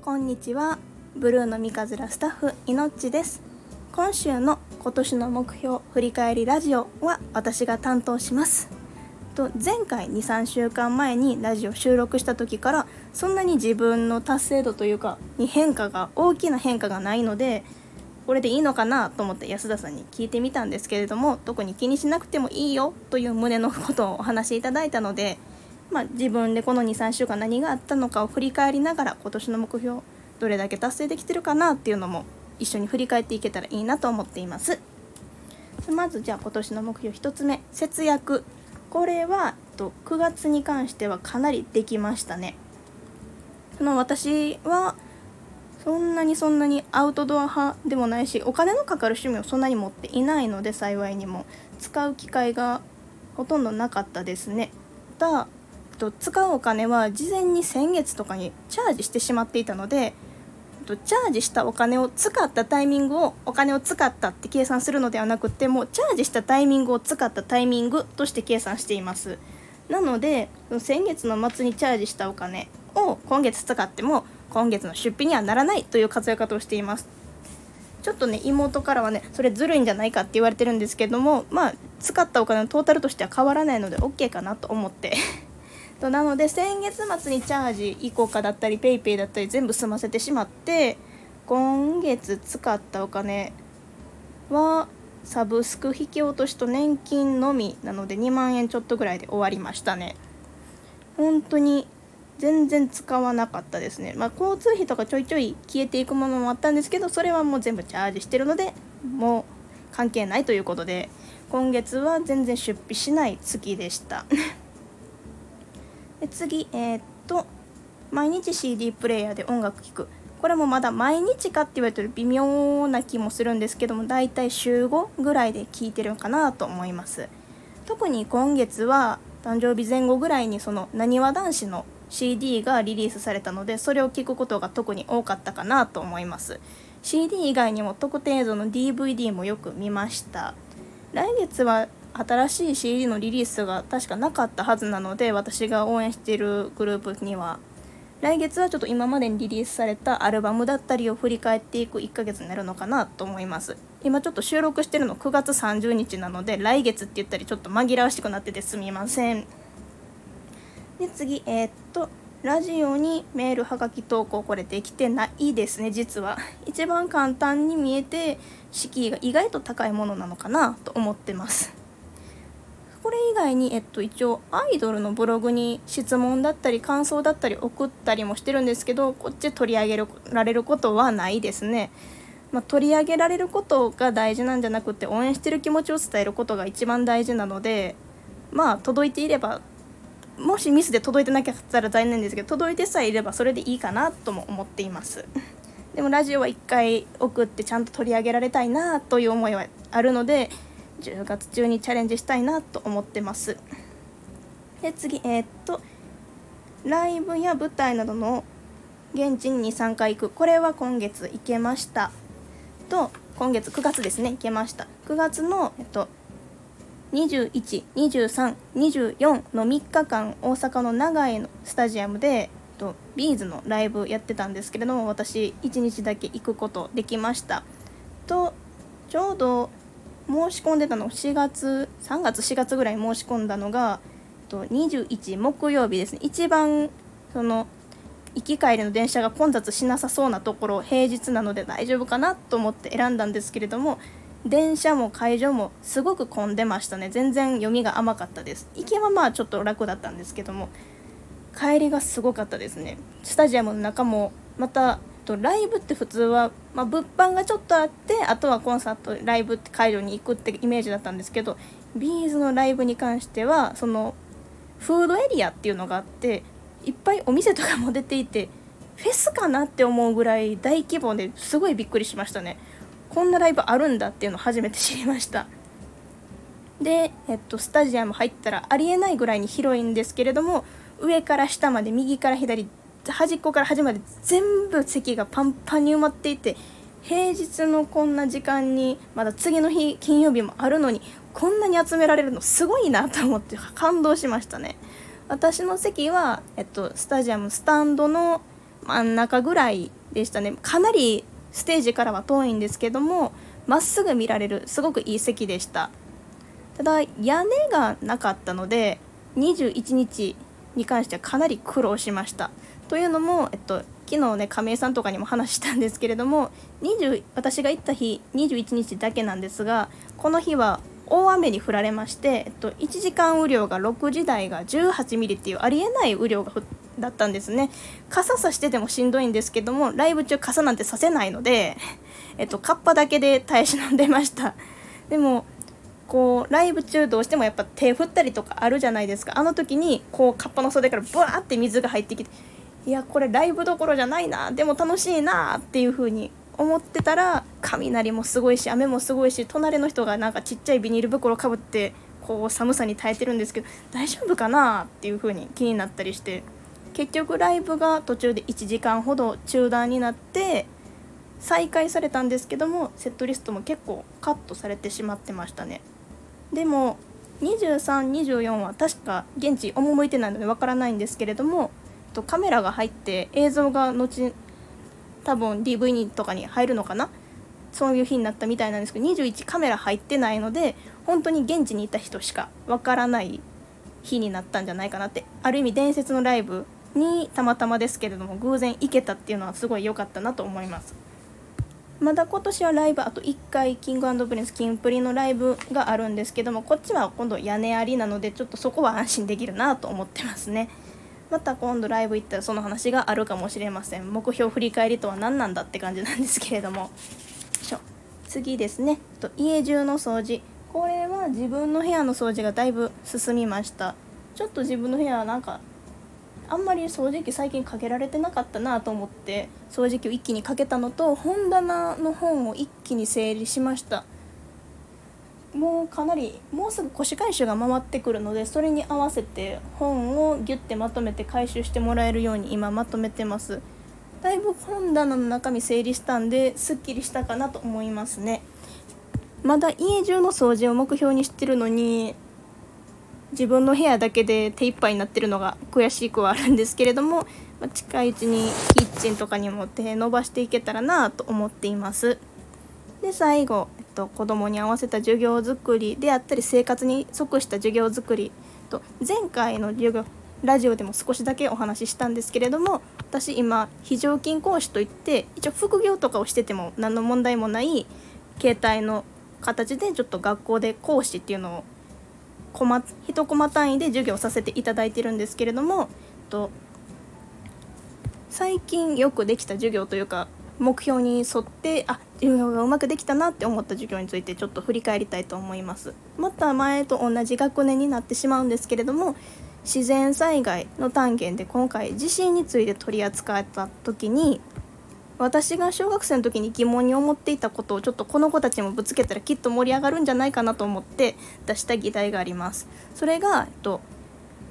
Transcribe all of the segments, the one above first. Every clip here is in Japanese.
こんにちは。ブルーの三日面スタッフいのっちです。今週の今年の目標振り返りラジオは私が担当します。と前回23週間前にラジオ収録した時からそんなに自分の達成度というかに変化が大きな変化がないのでこれでいいのかなと思って安田さんに聞いてみたんですけれども特に気にしなくてもいいよという旨のことをお話しいただいたので、まあ、自分でこの23週間何があったのかを振り返りながら今年の目標どれだけ達成できてるかなっていうのも一緒に振り返っていけたらいいなと思っています。まずじゃあ今年の目標1つ目節約。これは9月に関してはかなりできましたね。その私はそんなにそんなにアウトドア派でもないしお金のかかる趣味をそんなに持っていないので幸いにも使う機会がほとんどなかったですね。ただ使うお金は事前に先月とかにチャージしてしまっていたのでチャージしたお金を使ったタイミングをお金を使ったって計算するのではなくてもチャージしたタイミングを使ったタイミングとして計算しています。なので先月の末にチャージしたお金を今月使っても今月の出費にはならないという活用方をしています。ちょっとね妹からはねそれずるいんじゃないかって言われてるんですけどもまあ使ったお金のトータルとしては変わらないので OK かなと思って。となので先月末にチャージイコカだったり PayPay だったり全部済ませてしまって今月使ったお金はサブスク引き落としと年金のみなので2万円ちょっとぐらいで終わりましたね本当に全然使わなかったですね。まあ、交通費とかちょいちょい消えていくものもあったんですけど、それはもう全部チャージしてるので、もう関係ないということで、今月は全然出費しない月でした。で次、えー、っと、毎日 CD プレイヤーで音楽聴く。これもまだ毎日かって言われてる微妙な気もするんですけども、だいたい週5ぐらいで聴いてるかなと思います。特に今月は誕生日前後ぐらいにそのなにわ男子の CD がリリースされたのでそれを聞くことが特に多かったかなと思います CD 以外にも特定映像の DVD もよく見ました来月は新しい CD のリリースが確かなかったはずなので私が応援しているグループには。来月はちょっと今までにリリースされたアルバムだったりを振り返っていく1ヶ月になるのかなと思います。今ちょっと収録してるの9月30日なので来月って言ったりちょっと紛らわしくなっててすみません。で次えー、っとラジオにメールはがき投稿これできてないですね。実は。一番簡単に見えて敷居が意外と高いものなのかなと思ってます。これ以外に、えっと、一応アイドルのブログに質問だったり感想だったり送ったりもしてるんですけどこっち取り上げられることはないですね、まあ、取り上げられることが大事なんじゃなくて応援してる気持ちを伝えることが一番大事なのでまあ届いていればもしミスで届いてなかったら残念ですけど届いてさえいればそれでいいかなとも思っています。でもラジオは1回送ってちゃんと取り上げられたいなという思いはあるので10月中にチャレンジしたいなと思ってます。で次えー、っとライブや舞台などの現地に23回行く。これは今月行けました。と今月9月ですね行けました。9月の、えっと、21、23、24の3日間大阪の長井のスタジアムでえっとビーズのライブやってたんですけれども私1日だけ行くことできました。とちょうど申し込んでたの4月3月4月ぐらい申し込んだのが21木曜日ですね。一番その行き帰りの電車が混雑しなさそうなところ平日なので大丈夫かなと思って選んだんですけれども電車も会場もすごく混んでましたね。全然読みが甘かったです。行きはまあちょっと楽だったんですけども帰りがすごかったですね。スタジアムの中もまたとライブって普通は、まあ、物販がちょっとあってあとはコンサートライブって会場に行くってイメージだったんですけどビーズのライブに関してはそのフードエリアっていうのがあっていっぱいお店とかも出ていてフェスかなって思うぐらい大規模ですごいびっくりしましたね。こんなライブあるんだっていうの初めて知りました。で、えっと、スタジアム入ったらありえないぐらいに広いんですけれども上から下まで右から左端っこから端まで全部席がパンパンに埋まっていて平日のこんな時間にまだ次の日金曜日もあるのにこんなに集められるのすごいなと思って感動しましたね。私の席は、えっと、スタジアムスタンドの真ん中ぐらいでしたね。かなりステージからは遠いんですけどもまっすぐ見られるすごくいい席でした。ただ屋根がなかったので21日に関してはかなり苦労しました。というのも、えっと、昨日ね亀井さんとかにも話したんですけれども20私が行った日21日だけなんですがこの日は大雨に降られまして、えっと、1時間雨量が6時台が18ミリっていうありえない雨量がだったんですね。傘さしててもしんどいんですけどもライブ中傘なんてさせないので、えっと、カッパだけで耐え忍んでました。でもこうライブ中どうしてもやっぱ手振ったりとかあるじゃないですか。あの時にこうカッパの袖からブワーって水が入ってきていやこれライブどころじゃないなでも楽しいなっていう風に思ってたら雷もすごいし雨もすごいし隣の人がなんかちっちゃいビニール袋かぶってこう寒さに耐えてるんですけど大丈夫かなっていう風に気になったりして結局ライブが途中で1時間ほど中断になって再開されたんですけどもセットリストも結構カットされてしまってましたね。でも2324は確か現地赴いてないのでわからないんですけれどもとカメラが入って映像が後多分 DV とかに入るのかな？そういう日になったみたいなんですけど21カメラ入ってないので本当に現地にいた人しかわからない日になったんじゃないかなって。ある意味伝説のライブにたまたまですけれども偶然行けたっていうのはすごい良かったなと思います。まだ今年はライブあと1回キングプリンスキンプリのライブがあるんですけどもこっちは今度屋根ありなのでちょっとそこは安心できるなと思ってますね。また今度ライブ行ったらその話があるかもしれません。目標振り返りとは何なんだって感じなんですけれども。次ですね。と家中の掃除。これは自分の部屋の掃除がだいぶ進みました。ちょっと自分の部屋はなんかあんまり掃除機最近かけられてなかったなと思って掃除機を一気にかけたのと本棚の本を一気に整理しました。もうかなりもうすぐ腰回収が回ってくるのでそれに合わせて本をギュッてまとめて回収してもらえるように今まとめてます。だいぶ本棚の中身整理したんですっきりしたかなと思いますね。まだ家中の掃除を目標にしてるのに自分の部屋だけで手一杯になってるのが悔しくはあるんですけれども、ま近いうちにキッチンとかにも手伸ばしていけたらなと思っています。で最後と子供に合わせた授業づくりであったり生活に即した授業づくりと前回の授業ラジオでも少しだけお話ししたんですけれども私今非常勤講師といって一応副業とかをしてても何の問題もない携帯の形でちょっと学校で講師っていうのをコマ1コマ単位で授業させていただいてるんですけれどもと最近よくできた授業というか目標に沿ってあ授業がうまくできたなって思った授業についてちょっと振り返りたいと思います。また前と同じ学年になってしまうんですけれども自然災害の単元で今回地震について取り扱った時に私が小学生の時に疑問に思っていたことをちょっとこの子たちもぶつけたらきっと盛り上がるんじゃないかなと思って出した議題があります。それが、えっと、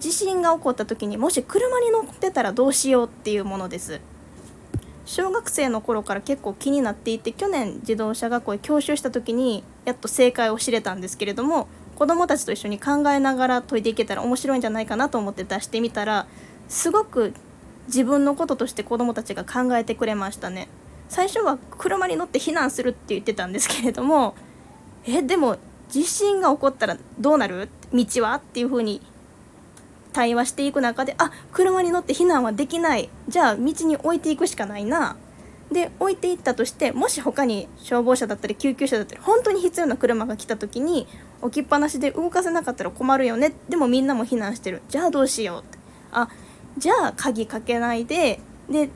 地震が起こった時にもし車に乗ってたらどうしようっていうものです。小学生の頃から結構気になっていて去年自動車学校で教習した時にやっと正解を知れたんですけれども子どもたちと一緒に考えながら解いていけたら面白いんじゃないかなと思って出してみたらすごく自分のこととして子どもたちが考えてくれましたね。最初は車に乗って避難するって言ってたんですけれどもえでも地震が起こったらどうなる？道は？っていう風に対話していく中であ車に乗って避難はできない。じゃあ道に置いていくしかないな。で置いていったとしてもし他に消防車だったり救急車だったり本当に必要な車が来た時に置きっぱなしで動かせなかったら困るよね。でもみんなも避難してる。じゃあどうしようって。あじゃあ鍵かけないで。で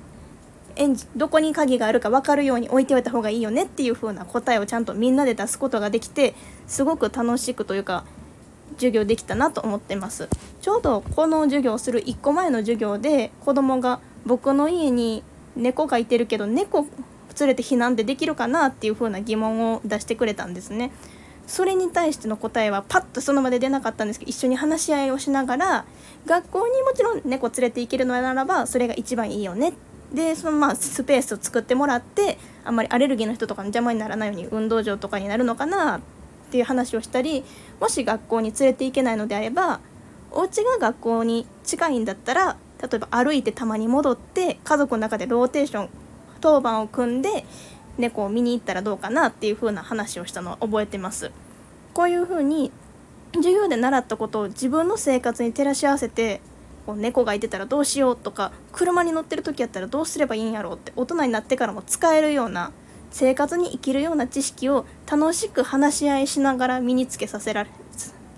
エンジどこに鍵があるか分かるように置いておいた方がいいよねっていう風な答えをちゃんとみんなで出すことができてすごく楽しくというか授業できたなと思ってます。ちょうどこの授業する1個前の授業で子供が僕の家に猫がいてるけど猫連れて避難でできるかなっていう風な疑問を出してくれたんですね。それに対しての答えはパッとその場で出なかったんですけど一緒に話し合いをしながら学校にもちろん猫連れて行けるのならばそれが一番いいよね。でそのまあスペースを作ってもらってあんまりアレルギーの人とかの邪魔にならないように運動場とかになるのかなっていう話をしたりもし学校に連れて行けないのであればお家が学校に近いんだったら例えば歩いてたまに戻って家族の中でローテーション当番を組んで猫を見に行ったらどうかなっていう風な話をしたのは覚えてます。こういう風に授業で習ったことを自分の生活に照らし合わせてこう猫がいてたらどうしようとか車に乗ってる時やったらどうすればいいんやろうって大人になってからも使えるような生活に生きるような知識を楽しく話し合いしながら身につけさせられ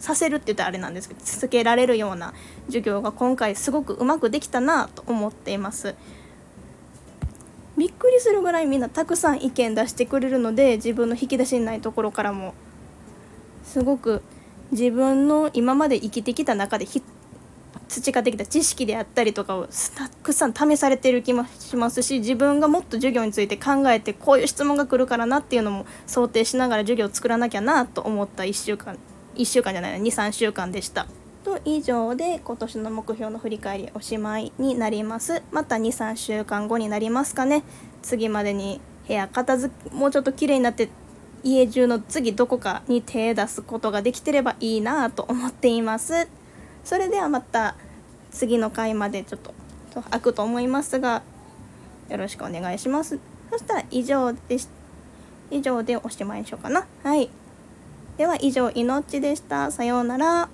させるって言ったらあれなんですけど続けられるような授業が今回すごくうまくできたなと思っています。びっくりするぐらいみんなたくさん意見出してくれるので自分の引き出しにないところからもすごく自分の今まで生きてきた中で培ってきた知識であったりとかをたくさん試されてる気もしますし自分がもっと授業について考えてこういう質問が来るからなっていうのも想定しながら授業を作らなきゃなと思った1週間。1週間じゃない23週間でした。と以上で今年の目標の振り返りおしまいになります。また23週間後になりますかね。次までに部屋片付もうちょっと綺麗になって家中の次どこかに手出すことができてればいいなと思っています。それではまた次の回までちょっと開くと思いますがよろしくお願いします。そしたら以上です以上でおしまいにしようかな。はい。では以上いのっちでした。さようなら。